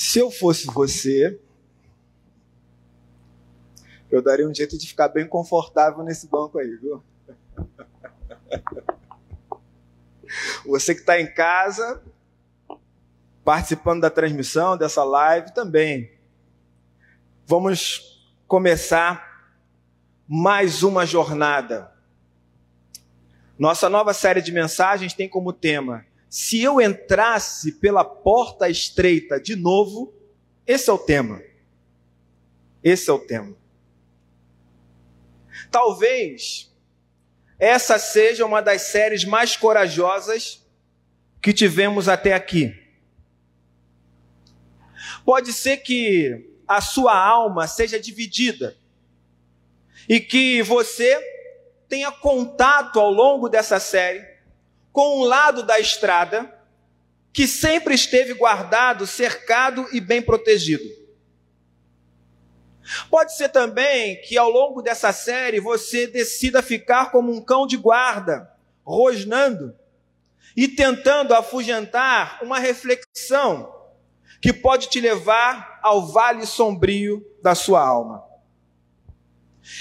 Se eu fosse você, eu daria um jeito de ficar bem confortável nesse banco aí, viu? Você que está em casa, participando da transmissão dessa live também. Vamos começar mais uma jornada. Nossa nova série de mensagens tem como tema: Se eu entrasse pela porta estreita de novo, esse é o tema. Esse é o tema. Talvez essa seja uma das séries mais corajosas que tivemos até aqui. Pode ser que a sua alma seja dividida e que você tenha contato ao longo dessa série com um lado da estrada que sempre esteve guardado, cercado e bem protegido. Pode ser também que ao longo dessa série você decida ficar como um cão de guarda, rosnando e tentando afugentar uma reflexão que pode te levar ao vale sombrio da sua alma.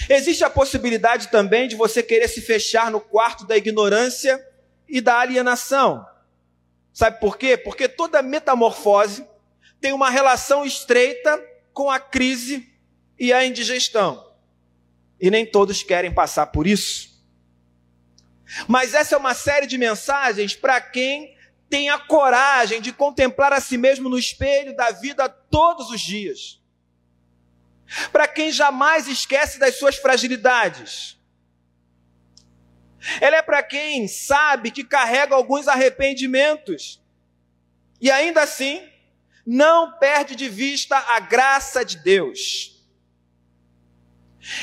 Existe a possibilidade também de você querer se fechar no quarto da ignorância e da alienação. Sabe por quê? Porque toda metamorfose tem uma relação estreita com a crise e a indigestão. E nem todos querem passar por isso. Mas essa é uma série de mensagens para quem tem a coragem de contemplar a si mesmo no espelho da vida todos os dias. Para quem jamais esquece das suas fragilidades. Ela é para quem sabe que carrega alguns arrependimentos e ainda assim não perde de vista a graça de Deus.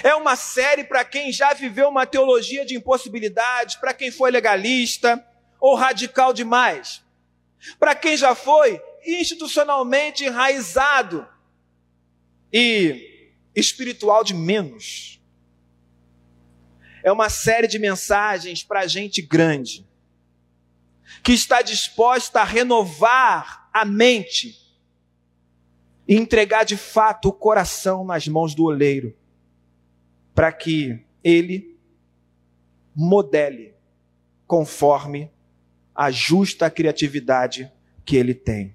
É uma série para quem já viveu uma teologia de impossibilidades, para quem foi legalista ou radical demais. Para quem já foi institucionalmente enraizado e espiritual de menos. É uma série de mensagens para gente grande, que está disposta a renovar a mente e entregar de fato o coração nas mãos do oleiro para que ele modele conforme a justa criatividade que ele tem.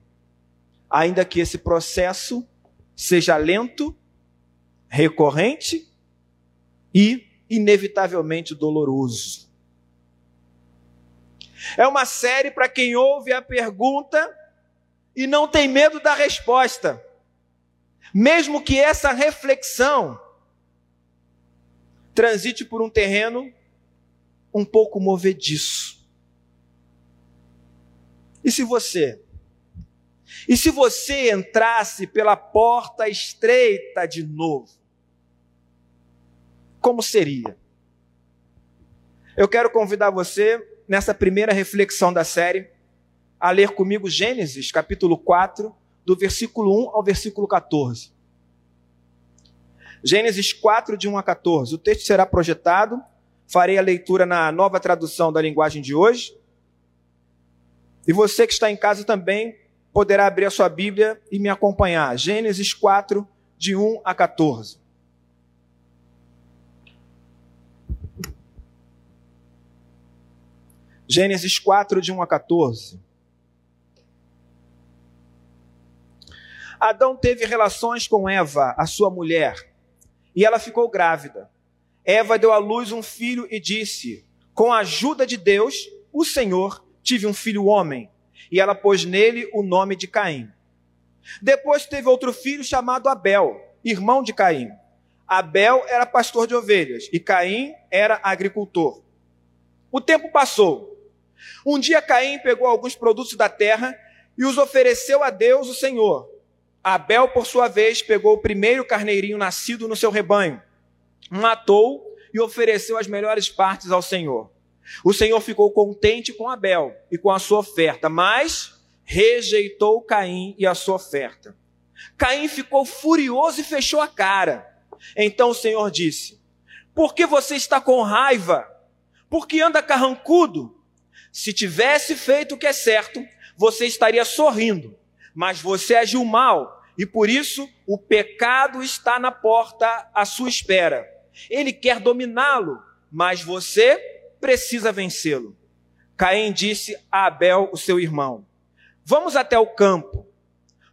Ainda que esse processo seja lento, recorrente e inevitavelmente doloroso. É uma série para quem ouve a pergunta e não tem medo da resposta. Mesmo que essa reflexão transite por um terreno um pouco movediço. E se você? E se você entrasse pela porta estreita de novo? Como seria? Eu quero convidar você, nessa primeira reflexão da série, a ler comigo Gênesis, capítulo 4, do versículo 1 ao versículo 14. Gênesis 4, de 1 a 14. O texto será projetado. Farei a leitura na nova tradução da linguagem de hoje. E você que está em casa também poderá abrir a sua Bíblia e me acompanhar. Gênesis 4, de 1 a 14. Gênesis 4, de 1 a 14. Adão teve relações com Eva, a sua mulher e ela ficou grávida. Eva deu à luz um filho e disse: Com a ajuda de Deus, o Senhor, tive um filho homem. E ela pôs nele o nome de Caim. Depois teve outro filho chamado Abel, irmão de Caim. Abel era pastor de ovelhas e Caim era agricultor. O tempo passou. Um dia Caim pegou alguns produtos da terra e os ofereceu a Deus, o Senhor. Abel, por sua vez, pegou o primeiro carneirinho nascido no seu rebanho, matou e ofereceu as melhores partes ao Senhor. O Senhor ficou contente com Abel e com a sua oferta, mas rejeitou Caim e a sua oferta. Caim ficou furioso e fechou a cara. Então o Senhor disse: Por que você está com raiva? Por que anda carrancudo? Se tivesse feito o que é certo, você estaria sorrindo Mas você agiu mal e por isso o pecado está na porta à sua espera. Ele quer dominá-lo, mas você precisa vencê-lo. Caim disse a Abel, o seu irmão: Vamos até o campo.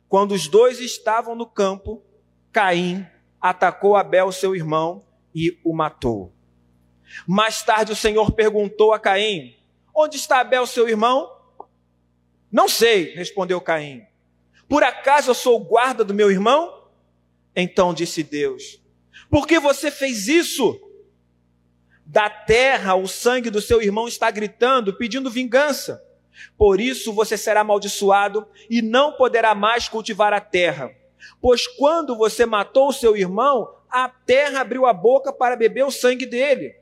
Quando os dois estavam no campo, Caim atacou Abel, seu irmão, e o matou. Mais tarde o Senhor perguntou a Caim: Onde está Abel, seu irmão? Não sei, respondeu Caim. Por acaso eu sou o guarda do meu irmão? Então disse Deus: Por que você fez isso? Da terra o sangue do seu irmão está gritando, pedindo vingança. Por isso você será amaldiçoado e não poderá mais cultivar a terra. Pois quando você matou o seu irmão, a terra abriu a boca para beber o sangue dele.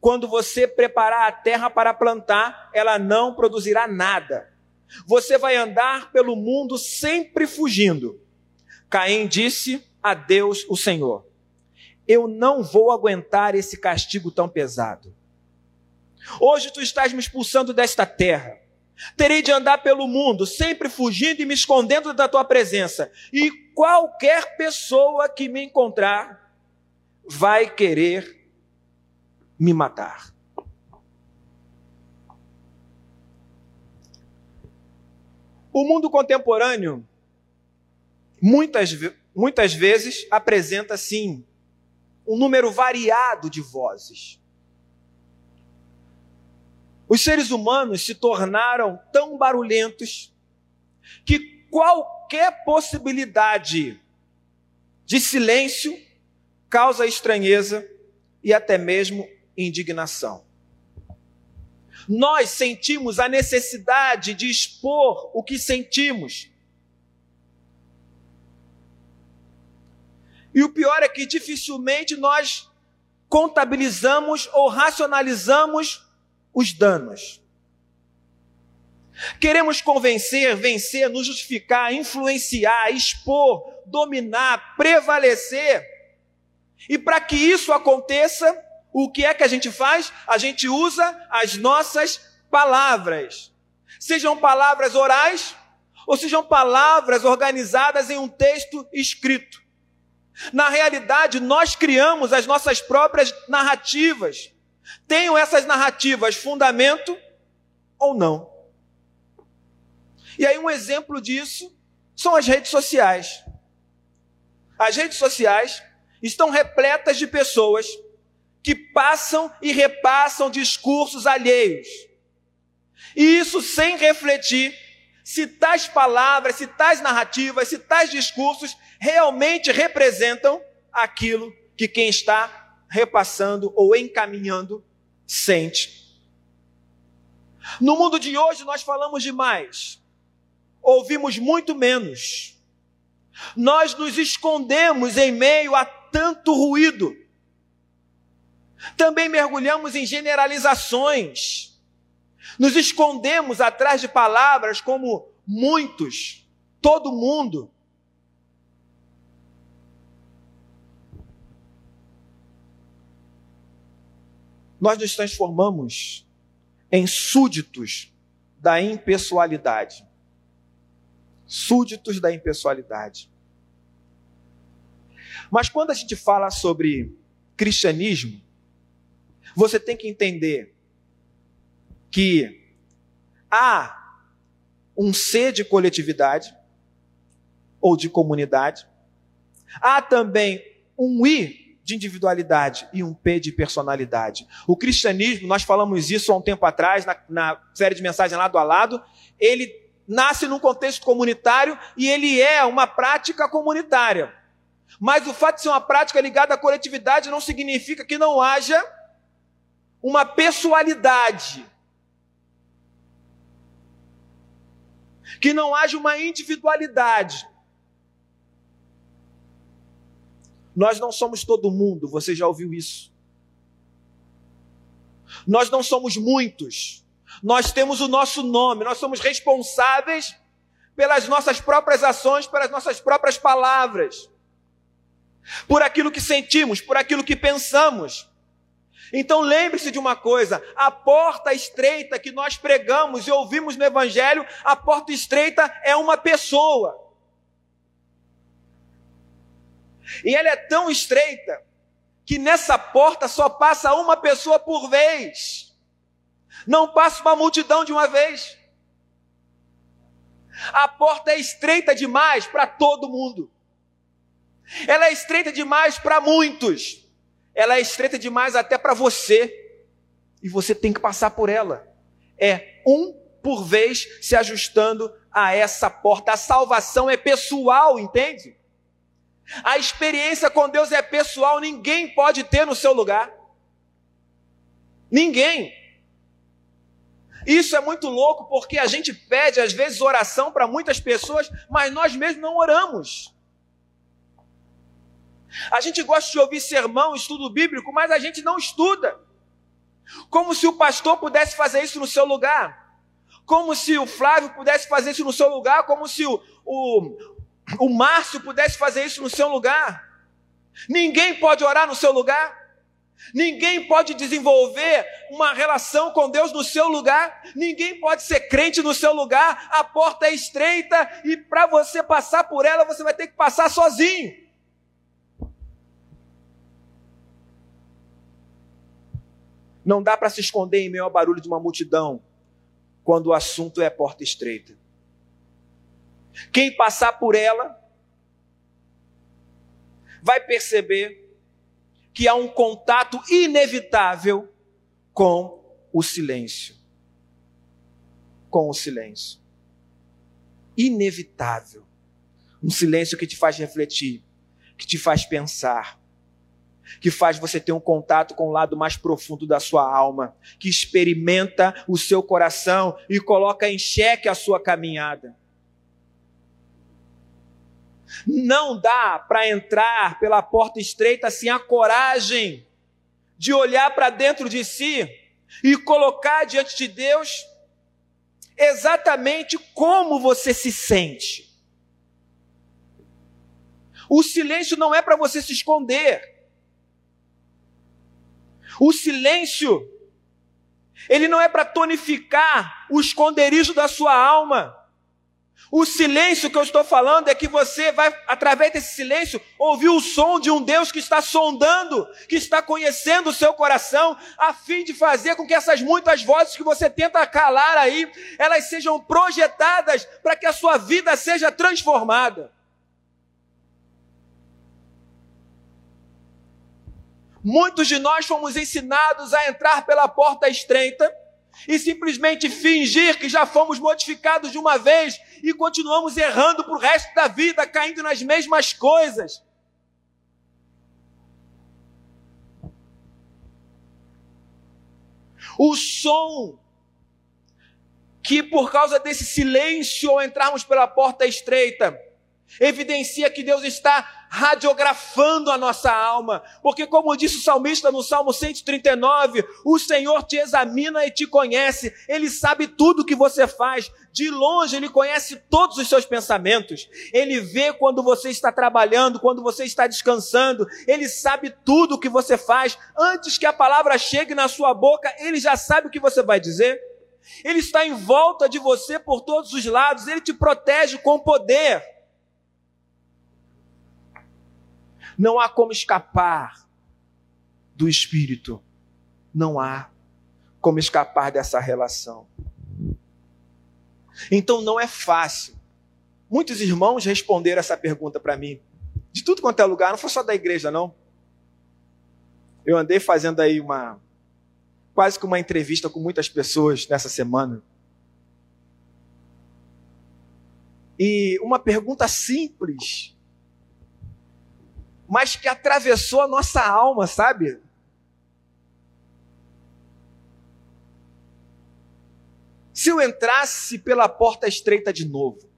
Quando você preparar a terra para plantar, ela não produzirá nada. Você vai andar pelo mundo sempre fugindo. Caim disse a Deus, o Senhor: Eu não vou aguentar esse castigo tão pesado. Hoje tu estás me expulsando desta terra. Terei de andar pelo mundo, sempre fugindo e me escondendo da tua presença. E qualquer pessoa que me encontrar vai querer me matar. O mundo contemporâneo, muitas, muitas vezes, apresenta, sim, um número variado de vozes. Os seres humanos se tornaram tão barulhentos que qualquer possibilidade de silêncio causa estranheza e até mesmo indignação. Nós sentimos a necessidade de expor o que sentimos. E o pior é que dificilmente nós contabilizamos ou racionalizamos os danos. Queremos convencer, vencer, nos justificar, influenciar, expor, dominar, prevalecer. E para que isso aconteça, o que é que a gente faz? A gente usa as nossas palavras. Sejam palavras orais ou sejam palavras organizadas em um texto escrito. Na realidade, nós criamos as nossas próprias narrativas Tenham essas narrativas fundamento ou não? E aí, um exemplo disso são as redes sociais. As redes sociais estão repletas de pessoas que passam e repassam discursos alheios. E isso sem refletir se tais palavras, se tais narrativas, se tais discursos realmente representam aquilo que quem está repassando ou encaminhando sente. No mundo de hoje nós falamos demais, ouvimos muito menos. Nós nos escondemos em meio a tanto ruído. Também mergulhamos em generalizações. Nos escondemos atrás de palavras como muitos, todo mundo, nós nos transformamos em súditos da impessoalidade. Súditos da impessoalidade. Mas quando a gente fala sobre cristianismo, você tem que entender que há um ser de coletividade ou de comunidade, há também um I de individualidade e um P de personalidade. O cristianismo, nós falamos isso há um tempo atrás, na, na série de mensagens lado a lado, ele nasce num contexto comunitário e ele é uma prática comunitária. Mas o fato de ser uma prática ligada à coletividade não significa que não haja uma pessoalidade. Que não haja uma individualidade. Nós não somos todo mundo, você já ouviu isso. Nós não somos muitos. Nós temos o nosso nome, nós somos responsáveis pelas nossas próprias ações, pelas nossas próprias palavras, por aquilo que sentimos, por aquilo que pensamos. Então lembre-se de uma coisa: a porta estreita que nós pregamos e ouvimos no Evangelho, a porta estreita é uma pessoa. E ela é tão estreita que nessa porta só passa uma pessoa por vez. Não passa uma multidão de uma vez. A porta é estreita demais para todo mundo. Ela é estreita demais para muitos. Ela é estreita demais até para você. E você tem que passar por ela. É um por vez se ajustando a essa porta. A salvação é pessoal, entende? A experiência com Deus é pessoal, ninguém pode ter no seu lugar. Ninguém. Isso é muito louco porque a gente pede às vezes oração para muitas pessoas, mas nós mesmos não oramos. A gente gosta de ouvir sermão, estudo bíblico, mas a gente não estuda. Como se o pastor pudesse fazer isso no seu lugar. Como se o Flávio pudesse fazer isso no seu lugar. Como se o, o, o Márcio pudesse fazer isso no seu lugar. Ninguém pode orar no seu lugar. Ninguém pode desenvolver uma relação com Deus no seu lugar. Ninguém pode ser crente no seu lugar. A porta é estreita e para você passar por ela, você vai ter que passar sozinho. Não dá para se esconder em meio ao barulho de uma multidão quando o assunto é porta estreita. Quem passar por ela vai perceber que há um contato inevitável com o silêncio. Com o silêncio. Inevitável. Um silêncio que te faz refletir, que te faz pensar, que faz você ter um contato com o lado mais profundo da sua alma, que experimenta o seu coração e coloca em xeque a sua caminhada. Não dá para entrar pela porta estreita sem a coragem de olhar para dentro de si e colocar diante de Deus exatamente como você se sente. O silêncio não é para você se esconder. O silêncio, ele não é para tonificar o esconderijo da sua alma. O silêncio que eu estou falando é que você vai, através desse silêncio, ouvir o som de um Deus que está sondando, que está conhecendo o seu coração, a fim de fazer com que essas muitas vozes que você tenta calar aí, elas sejam projetadas para que a sua vida seja transformada. Muitos de nós fomos ensinados a entrar pela porta estreita e simplesmente fingir que já fomos modificados de uma vez e continuamos errando para o resto da vida, caindo nas mesmas coisas. O som que, por causa desse silêncio ao entrarmos pela porta estreita, evidencia que Deus está radiografando a nossa alma, porque, como disse o salmista no Salmo 139, o Senhor te examina e te conhece, Ele sabe tudo o que você faz, de longe Ele conhece todos os seus pensamentos, Ele vê quando você está trabalhando, quando você está descansando, Ele sabe tudo o que você faz, antes que a palavra chegue na sua boca, Ele já sabe o que você vai dizer. Ele está em volta de você por todos os lados, ele te protege com poder. Não há como escapar do Espírito. Não há como escapar dessa relação. Então não é fácil. Muitos irmãos responderam essa pergunta para mim. De tudo quanto é lugar, não foi só da igreja, não. Eu andei fazendo aí uma. quase que uma entrevista com muitas pessoas nessa semana. E uma pergunta simples mas que atravessou a nossa alma, sabe? Se eu entrasse pela porta estreita de novo,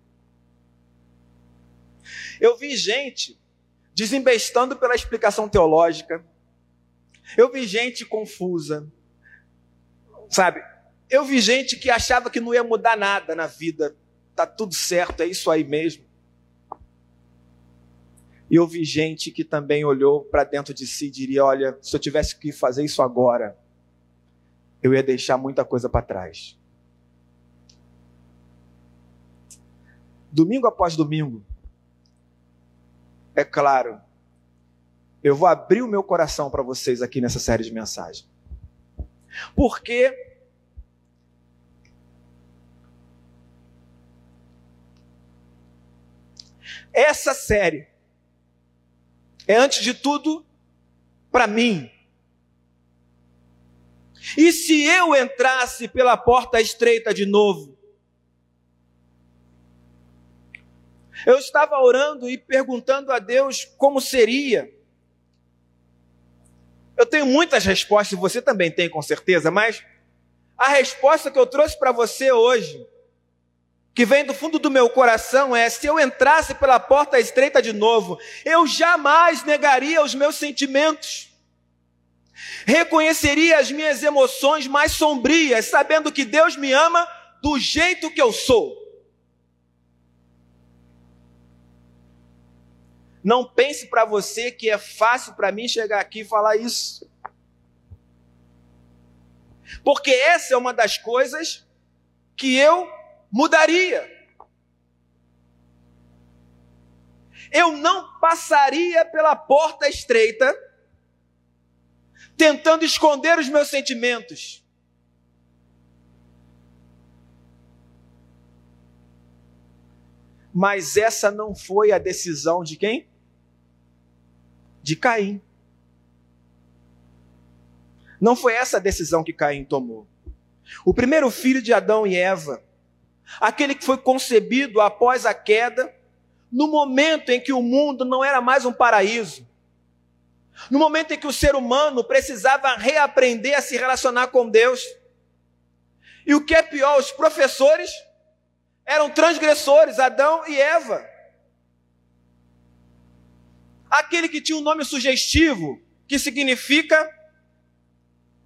eu vi gente desembestando pela explicação teológica, eu vi gente confusa, sabe? Eu vi gente que achava que não ia mudar nada na vida, tá tudo certo, é isso aí mesmo. E eu vi gente que também olhou para dentro de si e diria: Olha, se eu tivesse que fazer isso agora, eu ia deixar muita coisa para trás. Domingo após domingo, é claro, eu vou abrir o meu coração para vocês aqui nessa série de mensagens. Porque essa série é, antes de tudo, para mim. E se eu entrasse pela porta estreita de novo? Eu estava orando e perguntando a Deus como seria. Eu tenho muitas respostas, você também tem com certeza, mas a resposta que eu trouxe para você hoje que vem do fundo do meu coração é: se eu entrasse pela porta estreita de novo, eu jamais negaria os meus sentimentos. Reconheceria as minhas emoções mais sombrias, sabendo que Deus me ama do jeito que eu sou. Não pense para você que é fácil para mim chegar aqui e falar isso. Porque essa é uma das coisas que eu mudaria. Eu não passaria pela porta estreita tentando esconder os meus sentimentos. Mas essa não foi a decisão de quem? De Caim. Não foi essa a decisão que Caim tomou. O primeiro filho de Adão e Eva aquele que foi concebido após a queda, no momento em que o mundo não era mais um paraíso, no momento em que o ser humano precisava reaprender a se relacionar com Deus. E o que é pior, os professores eram transgressores, Adão e Eva. Aquele que tinha um nome sugestivo, que significa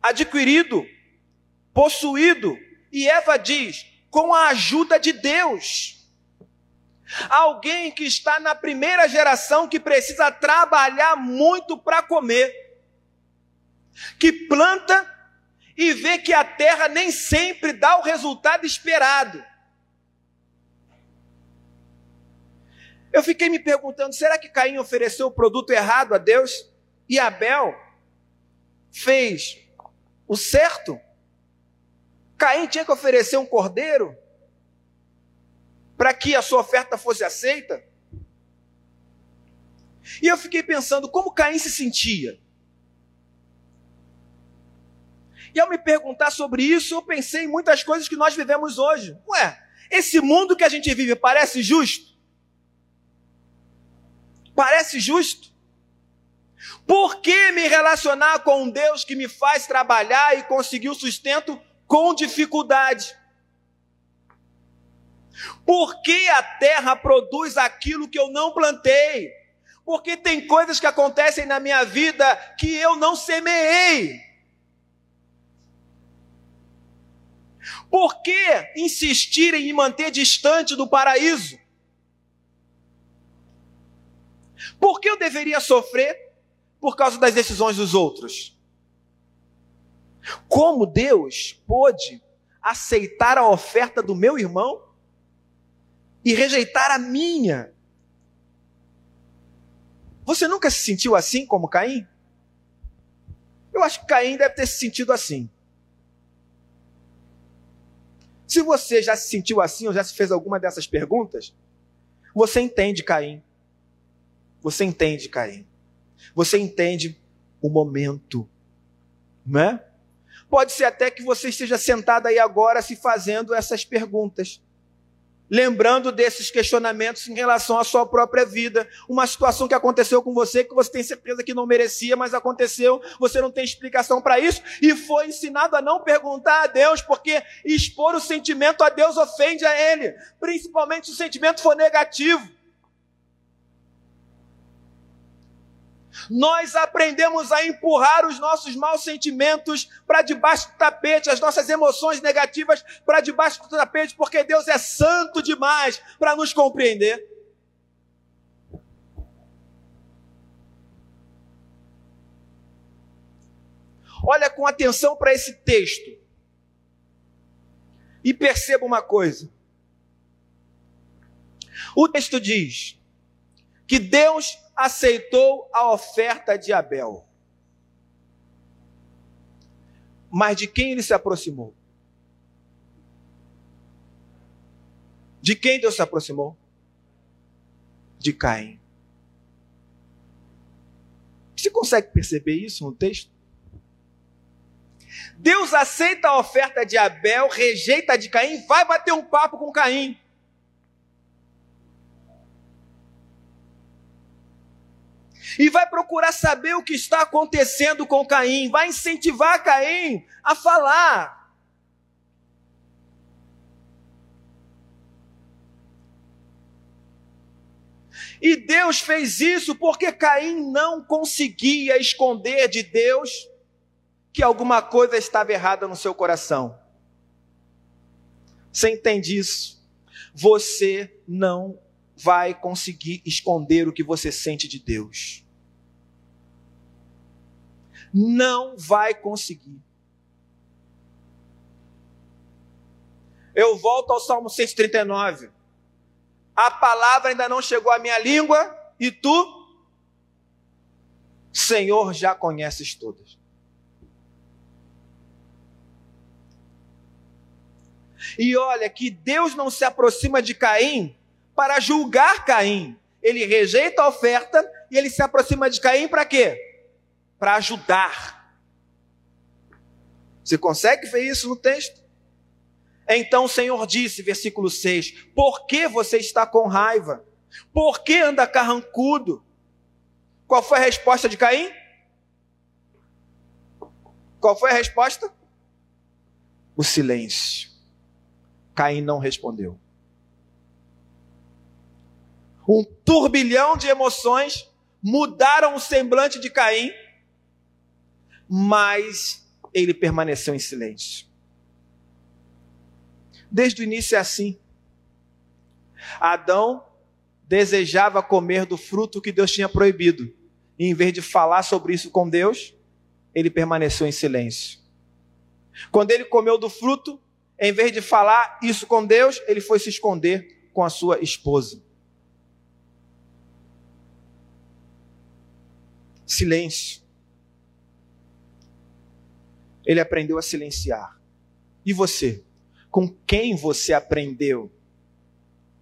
adquirido, possuído. E Eva diz: com a ajuda de Deus. Alguém que está na primeira geração que precisa trabalhar muito para comer, que planta e vê que a terra nem sempre dá o resultado esperado. Eu fiquei me perguntando: será que Caim ofereceu o produto errado a Deus e Abel fez o certo? Caim tinha que oferecer um cordeiro para que a sua oferta fosse aceita. E eu fiquei pensando como Caim se sentia. E ao me perguntar sobre isso, eu pensei em muitas coisas que nós vivemos hoje. Ué, esse mundo que a gente vive parece justo? Parece justo? Por que me relacionar com um Deus que me faz trabalhar e conseguir o sustento com dificuldade. Por que a terra produz aquilo que eu não plantei? Porque tem coisas que acontecem na minha vida que eu não semeei. Por que insistir em me manter distante do paraíso? Por que eu deveria sofrer por causa das decisões dos outros? Como Deus pôde aceitar a oferta do meu irmão e rejeitar a minha? Você nunca se sentiu assim como Caim? Eu acho que Caim deve ter se sentido assim. Se você já se sentiu assim ou já se fez alguma dessas perguntas, você entende Caim. Você entende Caim. Você entende o momento, não é? Pode ser até que você esteja sentado aí agora se fazendo essas perguntas. Lembrando desses questionamentos em relação à sua própria vida. Uma situação que aconteceu com você que você tem certeza que não merecia, mas aconteceu, você não tem explicação para isso e foi ensinado a não perguntar a Deus, porque expor o sentimento a Deus ofende a Ele, principalmente se o sentimento for negativo. Nós aprendemos a empurrar os nossos maus sentimentos para debaixo do tapete, as nossas emoções negativas para debaixo do tapete, porque Deus é santo demais para nos compreender. Olha com atenção para esse texto e perceba uma coisa. O texto diz que Deus aceitou a oferta de Abel. Mas de quem ele se aproximou? De quem Deus se aproximou? De Caim. Você consegue perceber isso no texto? Deus aceita a oferta de Abel, rejeita a de Caim, vai bater um papo com Caim. E vai procurar saber o que está acontecendo com Caim, vai incentivar Caim a falar. E Deus fez isso porque Caim não conseguia esconder de Deus que alguma coisa estava errada no seu coração. Você entende isso? Você não vai conseguir esconder o que você sente de Deus. Não vai conseguir. Eu volto ao Salmo 139. A palavra ainda não chegou à minha língua e tu, Senhor, já conheces todas. E olha que Deus não se aproxima de Caim para julgar Caim. Ele rejeita a oferta e ele se aproxima de Caim para quê? Para ajudar. Você consegue ver isso no texto? Então o Senhor disse, versículo 6: Por que você está com raiva? Por que anda carrancudo? Qual foi a resposta de Caim? Qual foi a resposta? O silêncio. Caim não respondeu. Um turbilhão de emoções mudaram o semblante de Caim, mas ele permaneceu em silêncio. Desde o início é assim. Adão desejava comer do fruto que Deus tinha proibido. E em vez de falar sobre isso com Deus, ele permaneceu em silêncio. Quando ele comeu do fruto, em vez de falar isso com Deus, ele foi se esconder com a sua esposa. Silêncio. Ele aprendeu a silenciar. E você? Com quem você aprendeu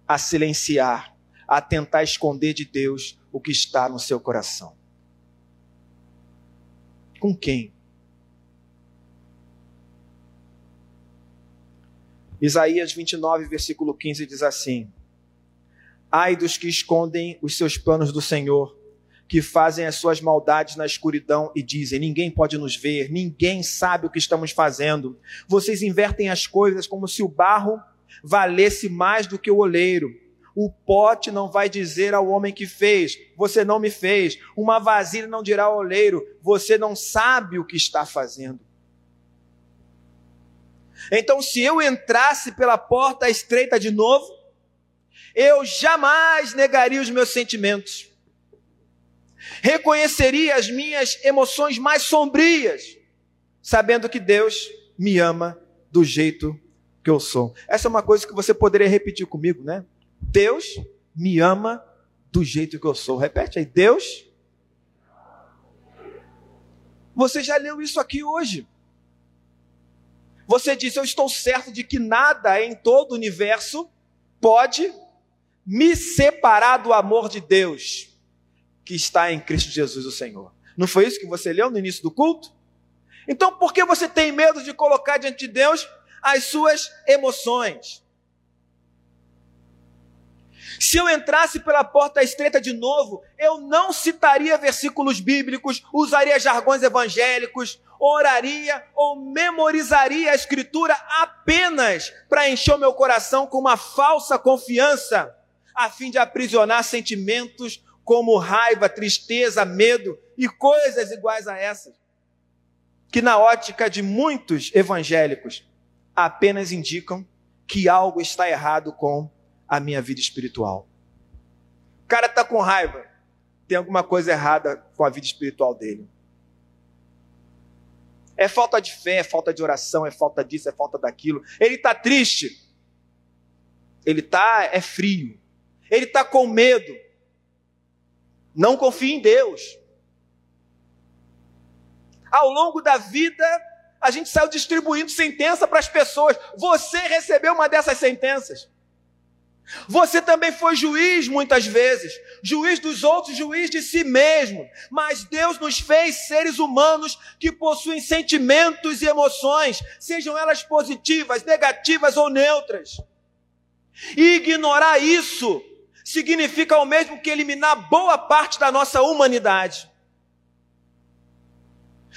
a silenciar, a tentar esconder de Deus o que está no seu coração? Com quem? Isaías 29, versículo 15 diz assim: Ai dos que escondem os seus planos do Senhor, que fazem as suas maldades na escuridão e dizem: ninguém pode nos ver, ninguém sabe o que estamos fazendo. Vocês invertem as coisas como se o barro valesse mais do que o oleiro. O pote não vai dizer ao homem que fez: Você não me fez. Uma vasilha não dirá ao oleiro: Você não sabe o que está fazendo. Então, se eu entrasse pela porta estreita de novo, eu jamais negaria os meus sentimentos. Reconheceria as minhas emoções mais sombrias, sabendo que Deus me ama do jeito que eu sou. Essa é uma coisa que você poderia repetir comigo, né? Deus me ama do jeito que eu sou. Repete aí, Deus. Você já leu isso aqui hoje. Você disse: Eu estou certo de que nada em todo o universo pode me separar do amor de Deus que está em Cristo Jesus, o Senhor. Não foi isso que você leu no início do culto? Então, por que você tem medo de colocar diante de Deus as suas emoções? Se eu entrasse pela porta estreita de novo, eu não citaria versículos bíblicos, usaria jargões evangélicos, oraria ou memorizaria a Escritura apenas para encher o meu coração com uma falsa confiança, a fim de aprisionar sentimentos como raiva, tristeza, medo e coisas iguais a essas, que na ótica de muitos evangélicos apenas indicam que algo está errado com a minha vida espiritual. O cara está com raiva, tem alguma coisa errada com a vida espiritual dele. É falta de fé, é falta de oração, é falta disso, é falta daquilo. Ele está triste. Ele está é frio. Ele está com medo. Não confie em Deus. Ao longo da vida, a gente saiu distribuindo sentença para as pessoas. Você recebeu uma dessas sentenças. Você também foi juiz muitas vezes, juiz dos outros, juiz de si mesmo. Mas Deus nos fez seres humanos que possuem sentimentos e emoções, sejam elas positivas, negativas ou neutras. E ignorar isso significa o mesmo que eliminar boa parte da nossa humanidade.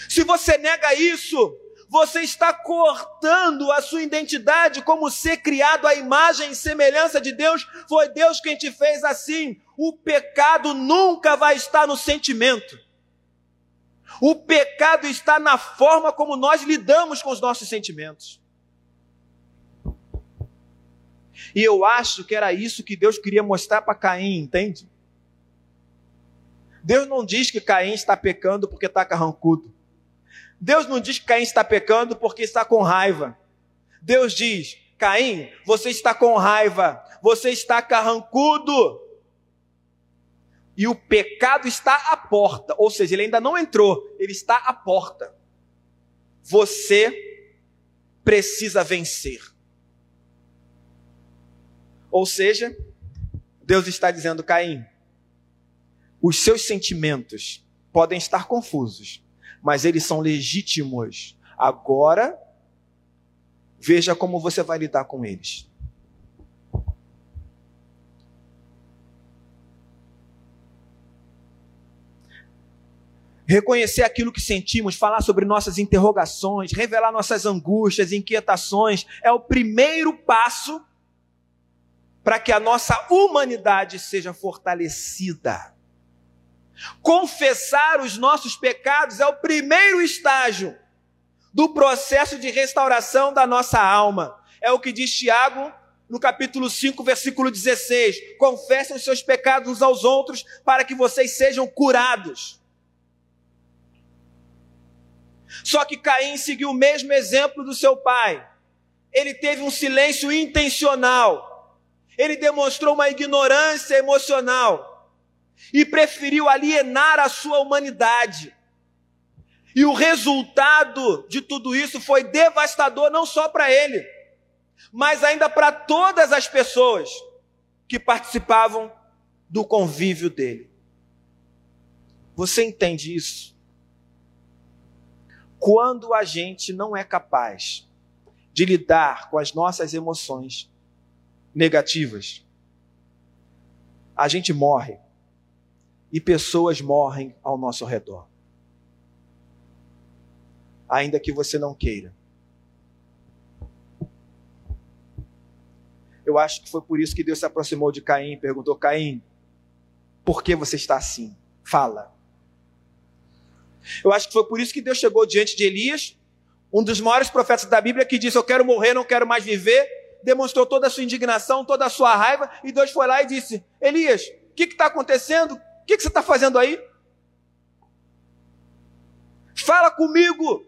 Se você nega isso, você está cortando a sua identidade como ser criado à imagem e semelhança de Deus. Foi Deus quem te fez assim. O pecado nunca vai estar no sentimento. O pecado está na forma como nós lidamos com os nossos sentimentos. E eu acho que era isso que Deus queria mostrar para Caim, entende? Deus não diz que Caim está pecando porque está carrancudo. Deus não diz que Caim está pecando porque está com raiva. Deus diz: Caim, você está com raiva, você está carrancudo. E o pecado está à porta, ou seja, ele ainda não entrou, ele está à porta. Você precisa vencer. Ou seja, Deus está dizendo, Caim, os seus sentimentos podem estar confusos, mas eles são legítimos. Agora, veja como você vai lidar com eles. Reconhecer aquilo que sentimos, falar sobre nossas interrogações, revelar nossas angústias, inquietações, é o primeiro passo para que a nossa humanidade seja fortalecida. Confessar os nossos pecados é o primeiro estágio do processo de restauração da nossa alma. É o que diz Tiago no capítulo 5, versículo 16: Confessem os seus pecados uns aos outros para que vocês sejam curados. Só que Caim seguiu o mesmo exemplo do seu pai. Ele teve um silêncio intencional. Ele demonstrou uma ignorância emocional e preferiu alienar a sua humanidade. E o resultado de tudo isso foi devastador não só para ele, mas ainda para todas as pessoas que participavam do convívio dele. Você entende isso? Quando a gente não é capaz de lidar com as nossas emoções negativas, a gente morre e pessoas morrem ao nosso redor. Ainda que você não queira. Eu acho que foi por isso que Deus se aproximou de Caim e perguntou: Caim, por que você está assim? Fala. Eu acho que foi por isso que Deus chegou diante de Elias, um dos maiores profetas da Bíblia, que disse: Eu quero morrer, não quero mais viver. Demonstrou toda a sua indignação, toda a sua raiva, e Deus foi lá e disse: Elias, o que está acontecendo? que, que você está fazendo aí? Fala comigo.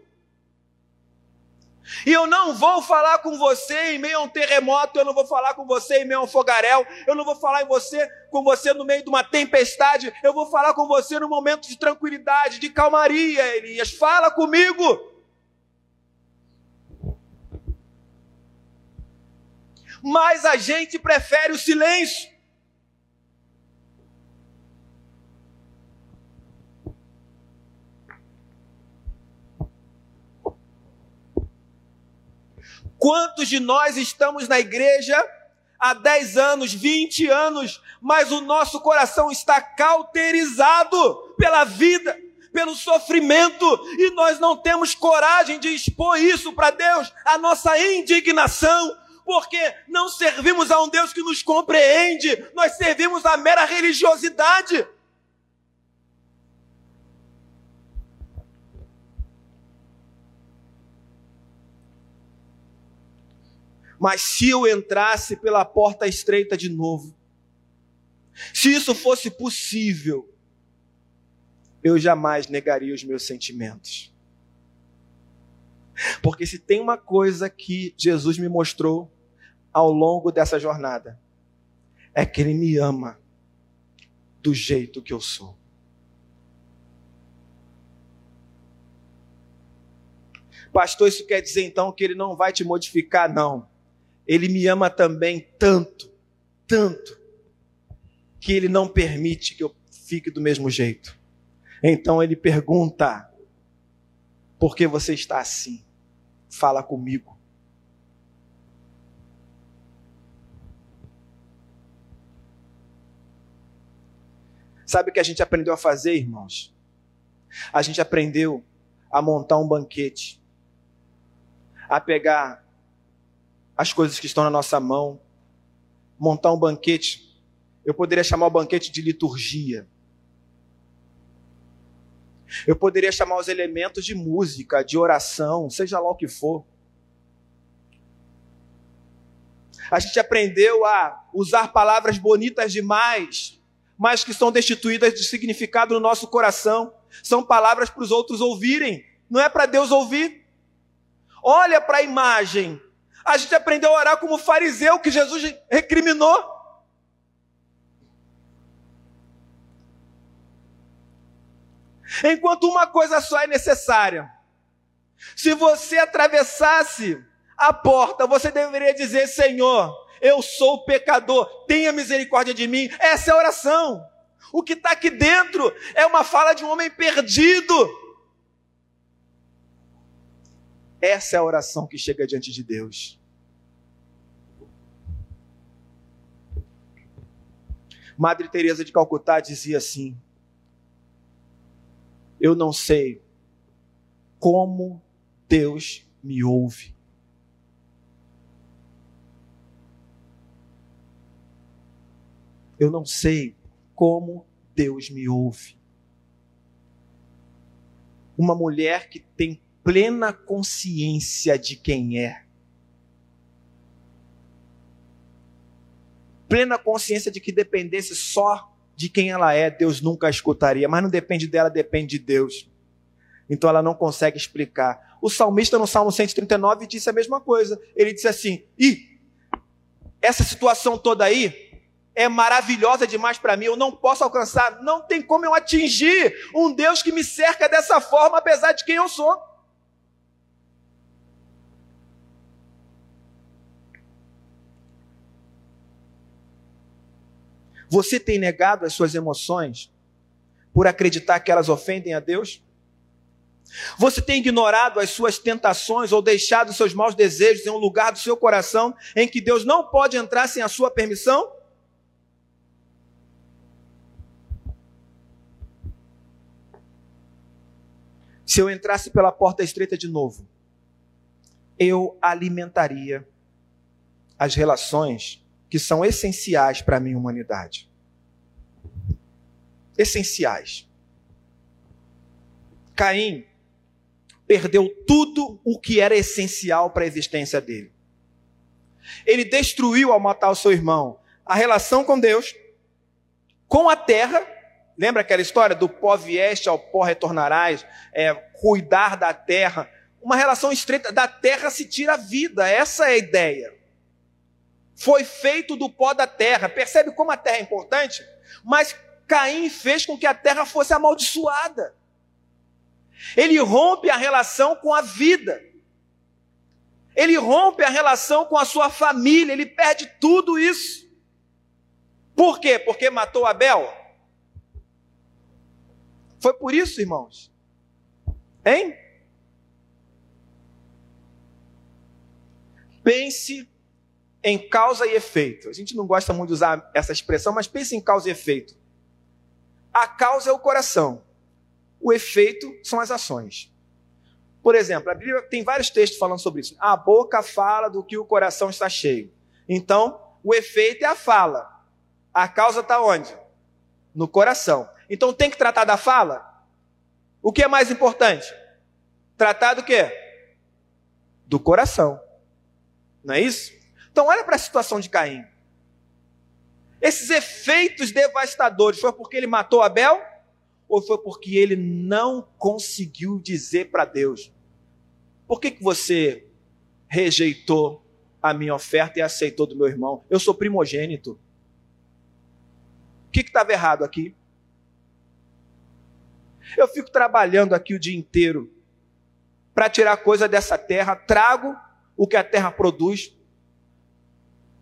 E eu não vou falar com você em meio a um terremoto, eu não vou falar com você em meio a um fogaréu, eu não vou falar em você, com você no meio de uma tempestade, eu vou falar com você no momento de tranquilidade, de calmaria, Elias. Fala comigo. Mas a gente prefere o silêncio. Quantos de nós estamos na igreja há 10 anos, 20 anos, mas o nosso coração está cauterizado pela vida, pelo sofrimento, e nós não temos coragem de expor isso para Deus, a nossa indignação, porque não servimos a um Deus que nos compreende, nós servimos a mera religiosidade. Mas se eu entrasse pela porta estreita de novo, se isso fosse possível, eu jamais negaria os meus sentimentos. Porque se tem uma coisa que Jesus me mostrou ao longo dessa jornada, é que Ele me ama do jeito que eu sou. Pastor, isso quer dizer então que Ele não vai te modificar? Não. Ele me ama também tanto, tanto, que Ele não permite que eu fique do mesmo jeito. Então Ele pergunta: por que você está assim? Fala comigo. Sabe o que a gente aprendeu a fazer, irmãos? A gente aprendeu a montar um banquete, a pegar as coisas que estão na nossa mão, montar um banquete. Eu poderia chamar o banquete de liturgia. Eu poderia chamar os elementos de música, de oração, seja lá o que for. A gente aprendeu a usar palavras bonitas demais mas que são destituídas de significado no nosso coração. São palavras para os outros ouvirem, não é para Deus ouvir. Olha para a imagem. A gente aprendeu a orar como fariseu que Jesus recriminou. Enquanto uma coisa só é necessária. Se você atravessasse a porta, você deveria dizer: Senhor, eu sou pecador, tenha misericórdia de mim. Essa é a oração. O que está aqui dentro é uma fala de um homem perdido. Essa é a oração que chega diante de Deus. Madre Teresa de Calcutá dizia assim: Eu não sei como Deus me ouve. Eu não sei como Deus me ouve. Uma mulher que tem plena consciência de quem é. Plena consciência de que dependesse só de quem ela é, Deus nunca a escutaria. Mas não depende dela, depende de Deus. Então ela não consegue explicar. O salmista no Salmo 139 disse a mesma coisa. Ele disse assim: "E essa situação toda aí é maravilhosa demais para mim, eu não posso alcançar, não tem como eu atingir um Deus que me cerca dessa forma, apesar de quem eu sou. Você tem negado as suas emoções por acreditar que elas ofendem a Deus? Você tem ignorado as suas tentações ou deixado seus maus desejos em um lugar do seu coração em que Deus não pode entrar sem a sua permissão? Se eu entrasse pela porta estreita de novo, eu alimentaria as relações que são essenciais para a minha humanidade. Essenciais. Caim perdeu tudo o que era essencial para a existência dele. Ele destruiu ao matar o seu irmão a relação com Deus, com a terra Lembra aquela história do pó vieste ao pó retornarás, é, cuidar da terra? Uma relação estreita, da terra se tira a vida, essa é a ideia. Foi feito do pó da terra, percebe como a terra é importante? Mas Caim fez com que a terra fosse amaldiçoada. Ele rompe a relação com a vida. Ele rompe a relação com a sua família, ele perde tudo isso. Por quê? Porque matou Abel? Foi por isso, irmãos? Hein? Pense em causa e efeito. A gente não gosta muito de usar essa expressão, mas pense em causa e efeito. A causa é o coração, o efeito são as ações. Por exemplo, a Bíblia tem vários textos falando sobre isso. A boca fala do que o coração está cheio. Então, o efeito é a fala. A causa está onde? No coração. Então tem que tratar da fala? O que é mais importante? Tratar do quê? Do coração. Não é isso? Então olha para a situação de Caim. Esses efeitos devastadores foi porque ele matou Abel ou foi porque ele não conseguiu dizer para Deus? por que, que você rejeitou a minha oferta e aceitou do meu irmão? Eu sou primogênito. O que estava errado aqui? Eu fico trabalhando aqui o dia inteiro para tirar coisa dessa terra, trago o que a terra produz.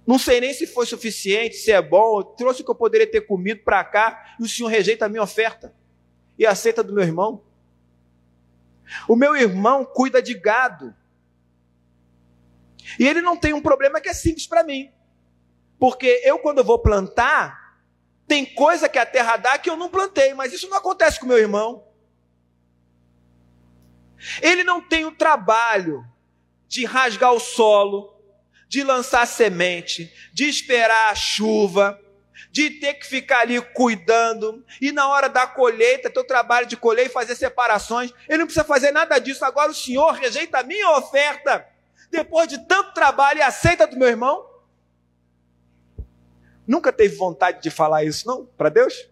Não sei nem se foi suficiente, se é bom, eu trouxe o que eu poderia ter comido para cá e o senhor rejeita a minha oferta e aceita do meu irmão. O meu irmão cuida de gado. E ele não tem um problema que é simples para mim. Porque eu, quando eu vou plantar, tem coisa que a terra dá que eu não plantei, mas isso não acontece com meu irmão. Ele não tem o trabalho de rasgar o solo, de lançar semente, de esperar a chuva, de ter que ficar ali cuidando, e na hora da colheita, teu trabalho de colher e fazer separações, ele não precisa fazer nada disso. Agora o Senhor rejeita a minha oferta, depois de tanto trabalho, e aceita do meu irmão? Nunca teve vontade de falar isso, não, para Deus?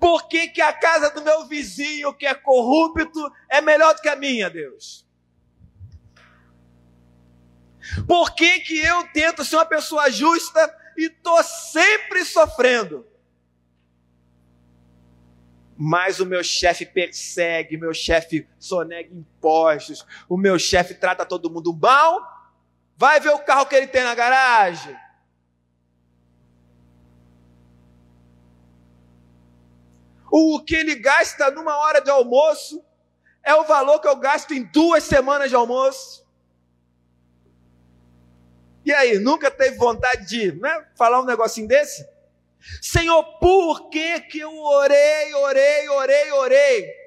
Por que, que a casa do meu vizinho, que é corrupto, é melhor do que a minha, Deus? Por que, que eu tento ser uma pessoa justa e estou sempre sofrendo? Mas o meu chefe persegue, meu chefe sonega impostos, o meu chefe trata todo mundo mal. Vai ver o carro que ele tem na garagem. O que ele gasta numa hora de almoço é o valor que eu gasto em duas semanas de almoço. E aí, nunca teve vontade de né, falar um negocinho desse? Senhor, por que, que eu orei, orei, orei, orei?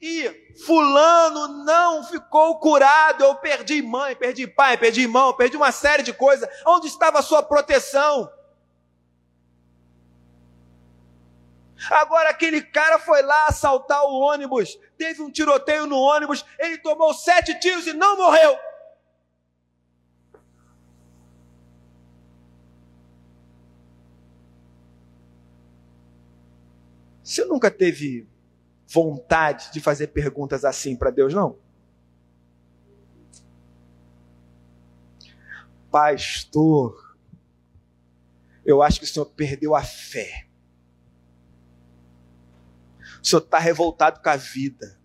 E fulano não ficou curado, eu perdi mãe, perdi pai, perdi irmão, perdi uma série de coisas. Onde estava a sua proteção? Agora aquele cara foi lá assaltar o ônibus, teve um tiroteio no ônibus, ele tomou sete tiros e não morreu. Você nunca teve vontade de fazer perguntas assim para Deus, não? Pastor, eu acho que o senhor perdeu a fé. O senhor está revoltado com a vida.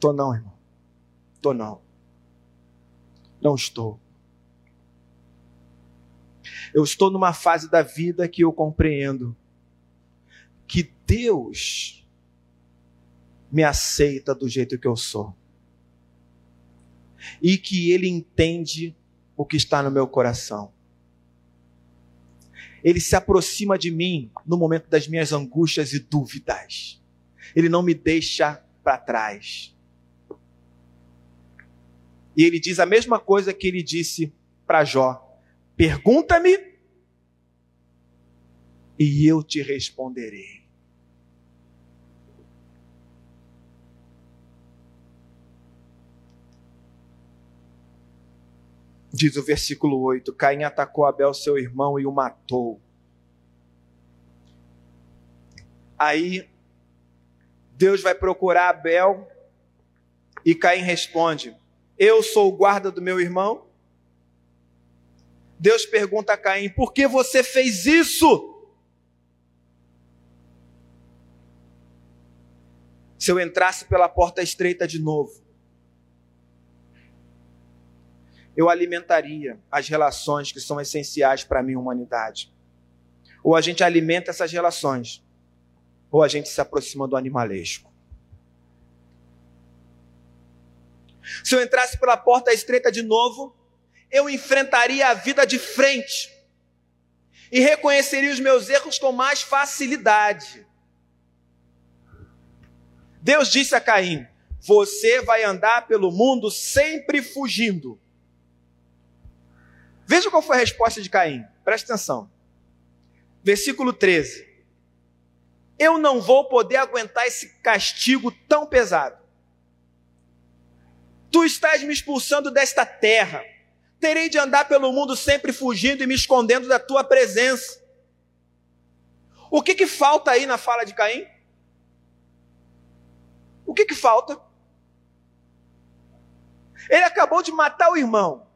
Tô não, irmão. Tô não. Não estou. Eu estou numa fase da vida que eu compreendo que Deus me aceita do jeito que eu sou. E que Ele entende o que está no meu coração ele se aproxima de mim no momento das minhas angústias e dúvidas. Ele não me deixa para trás. E ele diz a mesma coisa que ele disse para Jó: Pergunta-me e eu te responderei. Diz o versículo 8: Caim atacou Abel, seu irmão, e o matou. Aí Deus vai procurar Abel e Caim responde: Eu sou o guarda do meu irmão? Deus pergunta a Caim: Por que você fez isso? Se eu entrasse pela porta estreita de novo, eu alimentaria as relações que são essenciais para a minha humanidade. Ou a gente alimenta essas relações, ou a gente se aproxima do animalesco. Se eu entrasse pela porta estreita de novo, eu enfrentaria a vida de frente e reconheceria os meus erros com mais facilidade. Deus disse a Caim: Você vai andar pelo mundo sempre fugindo Veja qual foi a resposta de Caim. Presta atenção. Versículo 13. Eu não vou poder aguentar esse castigo tão pesado. Tu estás me expulsando desta terra. Terei de andar pelo mundo sempre fugindo e me escondendo da tua presença. O que, que falta aí na fala de Caim? Que, que falta? Ele acabou de matar o irmão.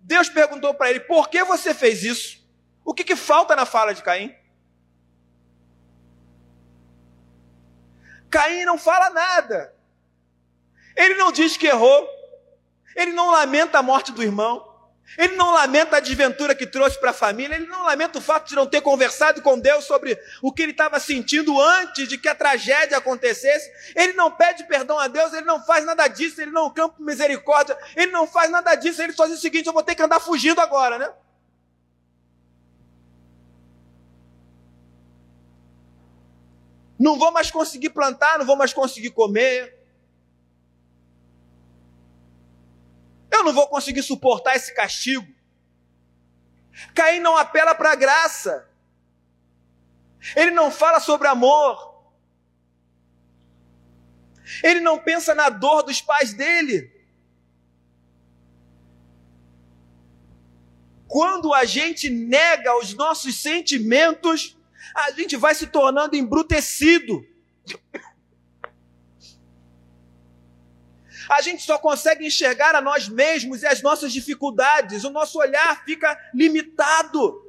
Deus perguntou para ele: por que você fez isso? O que, que falta na fala de Caim? Caim não fala nada. Ele não diz que errou. Ele não lamenta a morte do irmão. Ele não lamenta a desventura que trouxe para a família, ele não lamenta o fato de não ter conversado com Deus sobre o que ele estava sentindo antes de que a tragédia acontecesse. Ele não pede perdão a Deus, ele não faz nada disso, ele não campa misericórdia, ele não faz nada disso, ele só diz o seguinte: eu vou ter que andar fugindo agora, né? Não vou mais conseguir plantar, não vou mais conseguir comer. Eu não vou conseguir suportar esse castigo. Caim não apela para a graça. Ele não fala sobre amor. Ele não pensa na dor dos pais dele. Quando a gente nega os nossos sentimentos, a gente vai se tornando embrutecido. A gente só consegue enxergar a nós mesmos e as nossas dificuldades, o nosso olhar fica limitado.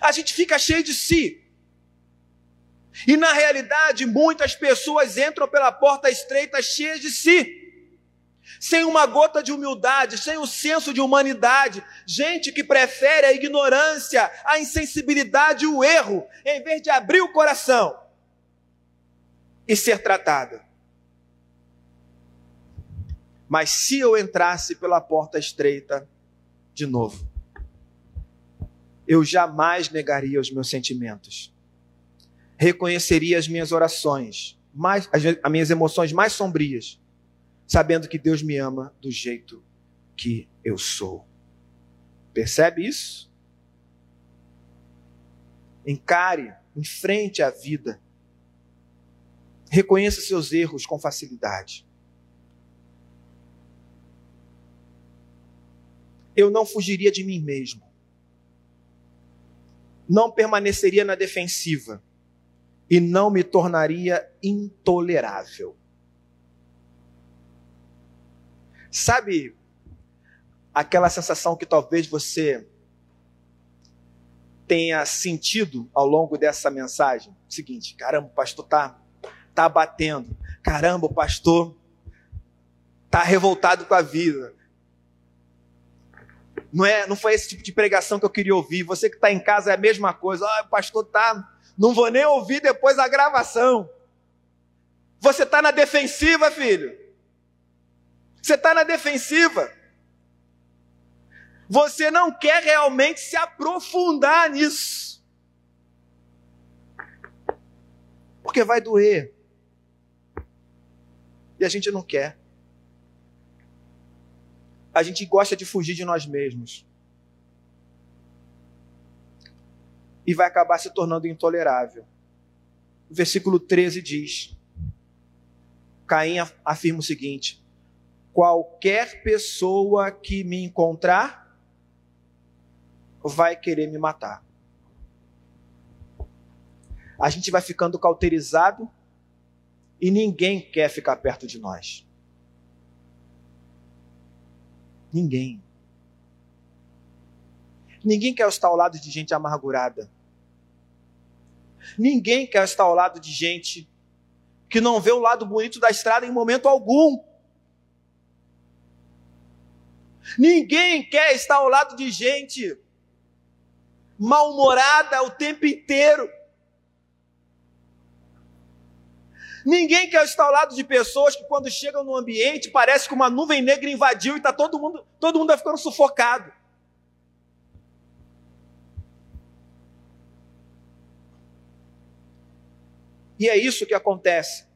A gente fica cheio de si. E na realidade, muitas pessoas entram pela porta estreita cheias de si sem uma gota de humildade, sem o um senso de humanidade, gente que prefere a ignorância, a insensibilidade e o erro, em vez de abrir o coração e ser tratada. Mas se eu entrasse pela porta estreita de novo, eu jamais negaria os meus sentimentos. Reconheceria as minhas orações, mais, as, as minhas emoções mais sombrias, sabendo que Deus me ama do jeito que eu sou. Percebe isso? Encare, enfrente a vida Reconheça seus erros com facilidade. Eu não fugiria de mim mesmo. Não permaneceria na defensiva. E não me tornaria intolerável. Sabe aquela sensação que talvez você tenha sentido ao longo dessa mensagem? Seguinte, caramba, o pastor está está batendo. Caramba, o pastor está revoltado com a vida. Não, é, não foi esse tipo de pregação que eu queria ouvir. Você que está em casa é a mesma coisa. Ah, o pastor está. Não vou nem ouvir depois a gravação. Você está na defensiva, filho. Você está na defensiva. Você não quer realmente se aprofundar nisso. Porque vai doer e a gente não quer. A gente gosta de fugir de nós mesmos. E vai acabar se tornando intolerável. O versículo 13 diz: Caim afirma o seguinte: qualquer pessoa que me encontrar vai querer me matar. A gente vai ficando cauterizado e ninguém quer ficar perto de nós. Ninguém. Ninguém quer estar ao lado de gente amargurada. Ninguém quer estar ao lado de gente que não vê o lado bonito da estrada em momento algum. Ninguém quer estar ao lado de gente mal-humorada o tempo inteiro. Ninguém quer estar ao lado de pessoas que, quando chegam no ambiente, parece que uma nuvem negra invadiu e está todo mundo, todo mundo ficando sufocado. E é isso que acontece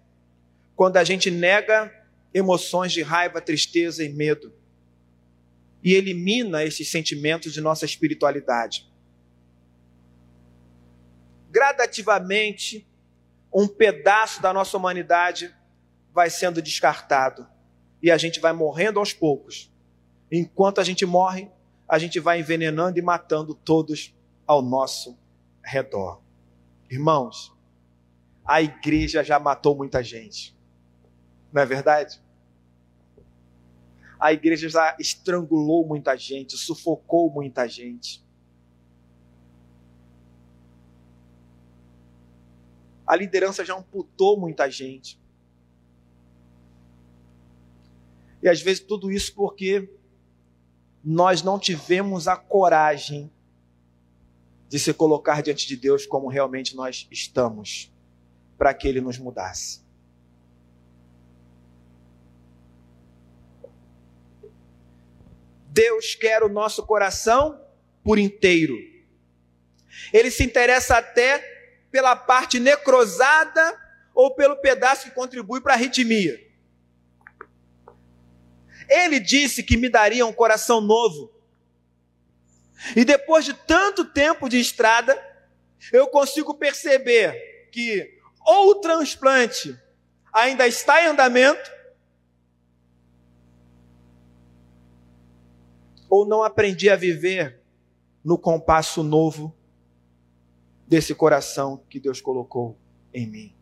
quando a gente nega emoções de raiva, tristeza e medo e elimina esses sentimentos de nossa espiritualidade. Gradativamente, um pedaço da nossa humanidade vai sendo descartado e a gente vai morrendo aos poucos. Enquanto a gente morre, a gente vai envenenando e matando todos ao nosso redor. Irmãos, a igreja já matou muita gente. Não é verdade? A igreja já estrangulou muita gente, sufocou muita gente. A liderança já amputou muita gente. E às vezes tudo isso porque nós não tivemos a coragem de se colocar diante de Deus como realmente nós estamos, para que Ele nos mudasse. Deus quer o nosso coração por inteiro. Ele se interessa até pela parte necrosada ou pelo pedaço que contribui para a arritmia. Ele disse que me daria um coração novo. E depois de tanto tempo de estrada, eu consigo perceber que ou o transplante ainda está em andamento, ou não aprendi a viver no compasso novo desse coração que Deus colocou em mim.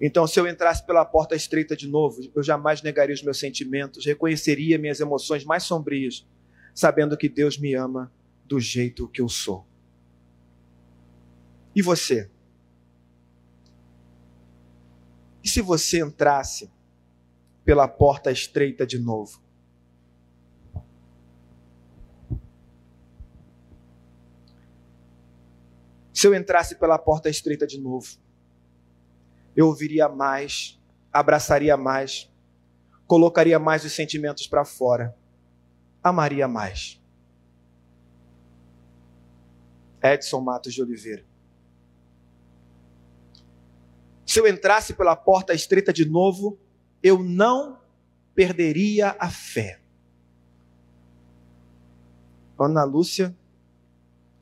Então, se eu entrasse pela porta estreita de novo, eu jamais negaria os meus sentimentos, reconheceria minhas emoções mais sombrias, sabendo que Deus me ama do jeito que eu sou. E você? E se você entrasse pela porta estreita de novo? Se eu entrasse pela porta estreita de novo, eu ouviria mais, abraçaria mais, colocaria mais os sentimentos para fora, amaria mais. Edson Matos de Oliveira. Se eu entrasse pela porta estreita de novo, eu não perderia a fé. Ana Lúcia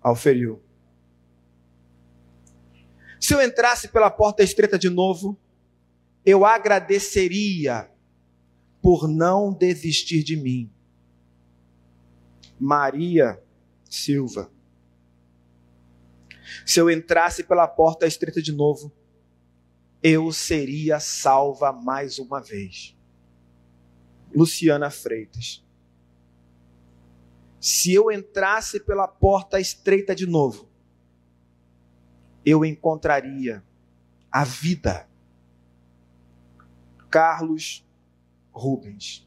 Alferiu. Se eu entrasse pela porta estreita de novo, eu agradeceria por não desistir de mim. Maria Silva. Se eu entrasse pela porta estreita de novo, eu seria salva mais uma vez. Luciana Freitas. Se eu entrasse pela porta estreita de novo, eu encontraria a vida. Carlos Rubens.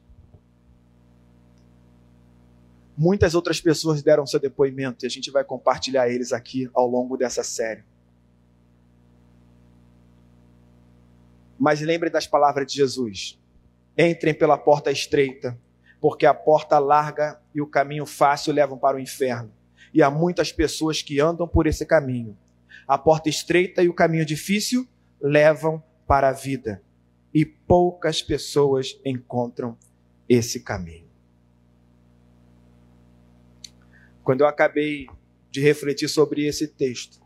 Muitas outras pessoas deram seu depoimento e a gente vai compartilhar eles aqui ao longo dessa série. Mas lembre das palavras de Jesus: entrem pela porta estreita, porque a porta larga e o caminho fácil levam para o inferno. E há muitas pessoas que andam por esse caminho a porta estreita e o caminho difícil levam para a vida. E poucas pessoas encontram esse caminho. Quando eu acabei de refletir sobre esse texto,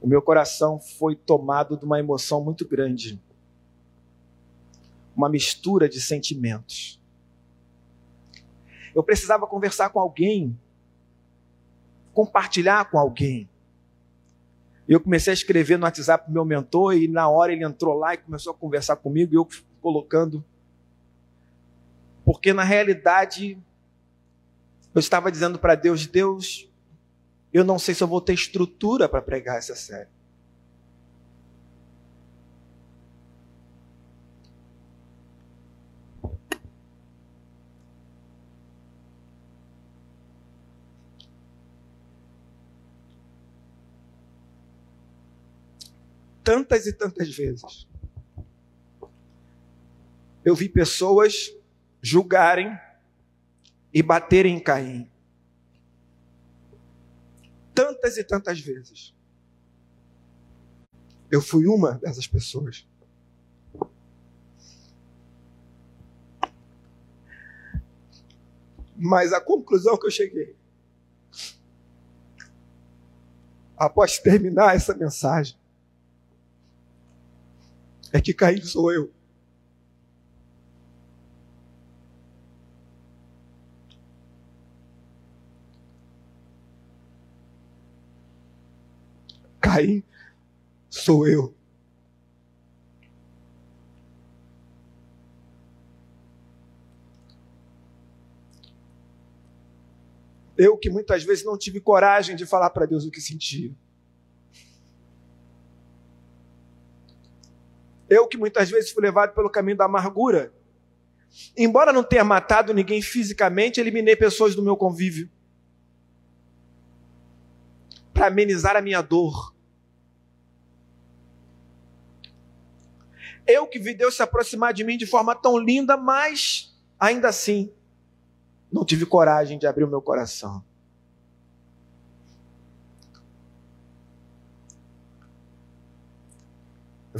o meu coração foi tomado de uma emoção muito grande. Uma mistura de sentimentos. Eu precisava conversar com alguém compartilhar com alguém. Eu comecei a escrever no WhatsApp pro meu mentor e na hora ele entrou lá e começou a conversar comigo e eu colocando. Porque na realidade eu estava dizendo para Deus, Deus, eu não sei se eu vou ter estrutura para pregar essa série. Tantas e tantas vezes. Eu vi pessoas julgarem e baterem em Caim. Tantas e tantas vezes. Eu fui uma dessas pessoas. Mas a conclusão que eu cheguei, após terminar essa mensagem, é que Caim sou eu. Caim sou eu. Eu que muitas vezes não tive coragem de falar para Deus o que sentia. Eu que muitas vezes fui levado pelo caminho da amargura. Embora não tenha matado ninguém fisicamente, eliminei pessoas do meu convívio. Para amenizar a minha dor. Eu que vi Deus se aproximar de mim de forma tão linda, mas ainda assim não tive coragem de abrir o meu coração.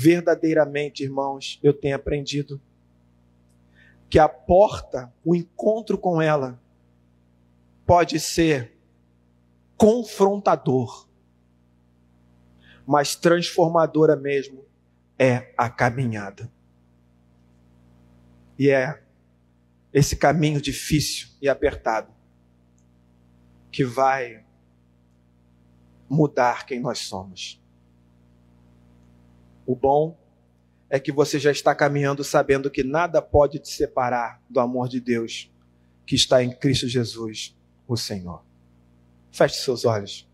Verdadeiramente, irmãos, eu tenho aprendido que a porta, o encontro com ela, pode ser confrontador, mas transformadora mesmo é a caminhada. E é esse caminho difícil e apertado que vai mudar quem nós somos. O bom é que você já está caminhando sabendo que nada pode te separar do amor de Deus que está em Cristo Jesus, o Senhor. Feche seus olhos.